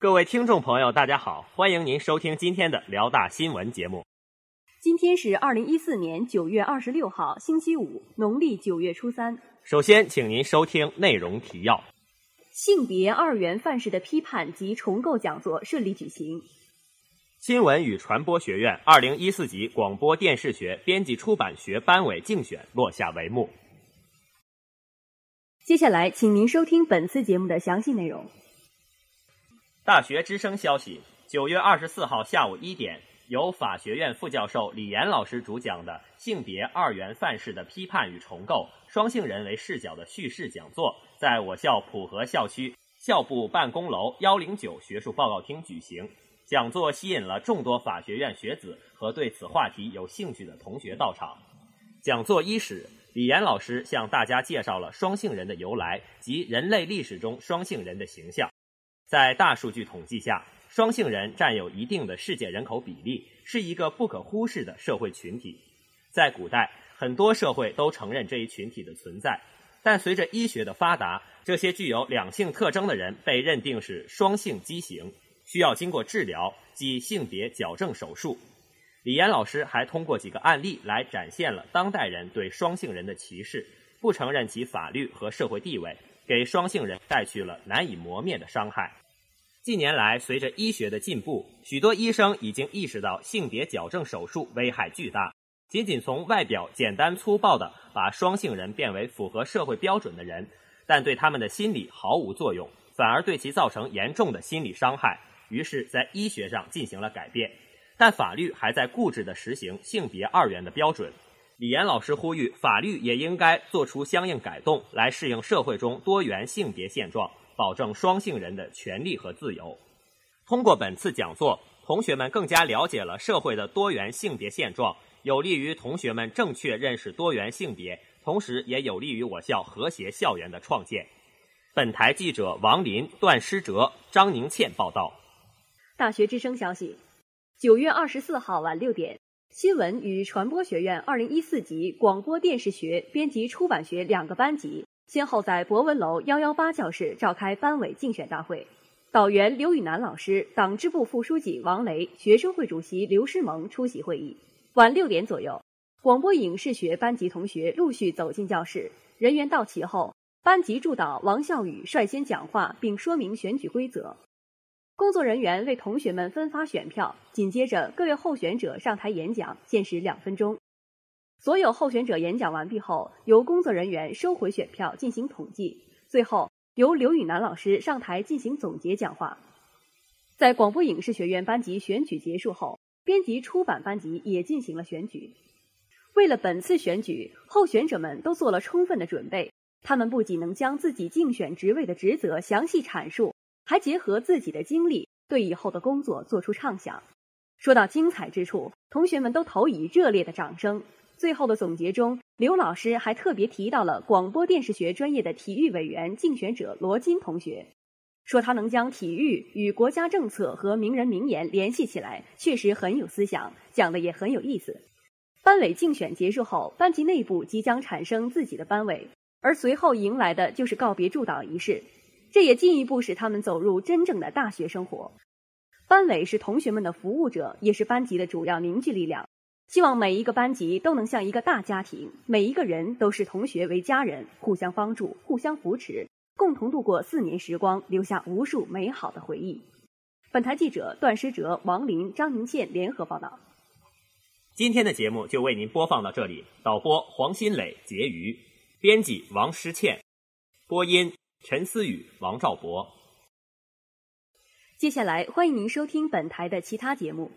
各位听众朋友，大家好，欢迎您收听今天的辽大新闻节目。今天是二零一四年九月二十六号，星期五，农历九月初三。首先，请您收听内容提要：性别二元范式的批判及重构讲座顺利举行；新闻与传播学院二零一四级广播电视学编辑出版学班委竞选落下帷幕。接下来，请您收听本次节目的详细内容。大学之声消息：九月二十四号下午一点，由法学院副教授李岩老师主讲的《性别二元范式的批判与重构：双性人为视角的叙事》讲座，在我校普和校区校部办公楼幺零九学术报告厅举行。讲座吸引了众多法学院学子和对此话题有兴趣的同学到场。讲座伊始，李岩老师向大家介绍了双性人的由来及人类历史中双性人的形象。在大数据统计下，双性人占有一定的世界人口比例，是一个不可忽视的社会群体。在古代，很多社会都承认这一群体的存在，但随着医学的发达，这些具有两性特征的人被认定是双性畸形，需要经过治疗，即性别矫正手术。李岩老师还通过几个案例来展现了当代人对双性人的歧视，不承认其法律和社会地位。给双性人带去了难以磨灭的伤害。近年来，随着医学的进步，许多医生已经意识到性别矫正手术危害巨大。仅仅从外表简单粗暴地把双性人变为符合社会标准的人，但对他们的心理毫无作用，反而对其造成严重的心理伤害。于是，在医学上进行了改变，但法律还在固执地实行性别二元的标准。李岩老师呼吁，法律也应该做出相应改动，来适应社会中多元性别现状，保证双性人的权利和自由。通过本次讲座，同学们更加了解了社会的多元性别现状，有利于同学们正确认识多元性别，同时也有利于我校和谐校园的创建。本台记者王林、段诗哲、张宁倩报道。大学之声消息：九月二十四号晚六点。新闻与传播学院二零一四级广播电视学编辑出版学两个班级先后在博文楼幺幺八教室召开班委竞选大会，导员刘宇楠老师、党支部副书记王雷、学生会主席刘诗萌出席会议。晚六点左右，广播影视学班级同学陆续走进教室，人员到齐后，班级助导王笑宇率先讲话并说明选举规则。工作人员为同学们分发选票，紧接着各位候选者上台演讲，限时两分钟。所有候选者演讲完毕后，由工作人员收回选票进行统计，最后由刘宇楠老师上台进行总结讲话。在广播影视学院班级选举结束后，编辑出版班级也进行了选举。为了本次选举，候选者们都做了充分的准备，他们不仅能将自己竞选职位的职责详细阐述。还结合自己的经历，对以后的工作做出畅想。说到精彩之处，同学们都投以热烈的掌声。最后的总结中，刘老师还特别提到了广播电视学专业的体育委员竞选者罗金同学，说他能将体育与国家政策和名人名言联系起来，确实很有思想，讲的也很有意思。班委竞选结束后，班级内部即将产生自己的班委，而随后迎来的就是告别助导仪式。这也进一步使他们走入真正的大学生活。班委是同学们的服务者，也是班级的主要凝聚力量。希望每一个班级都能像一个大家庭，每一个人都视同学为家人，互相帮助，互相扶持，共同度过四年时光，留下无数美好的回忆。本台记者段诗哲、王林、张宁倩联合报道。今天的节目就为您播放到这里。导播黄新磊、结余，编辑王诗倩，播音。陈思雨、王兆博。接下来，欢迎您收听本台的其他节目。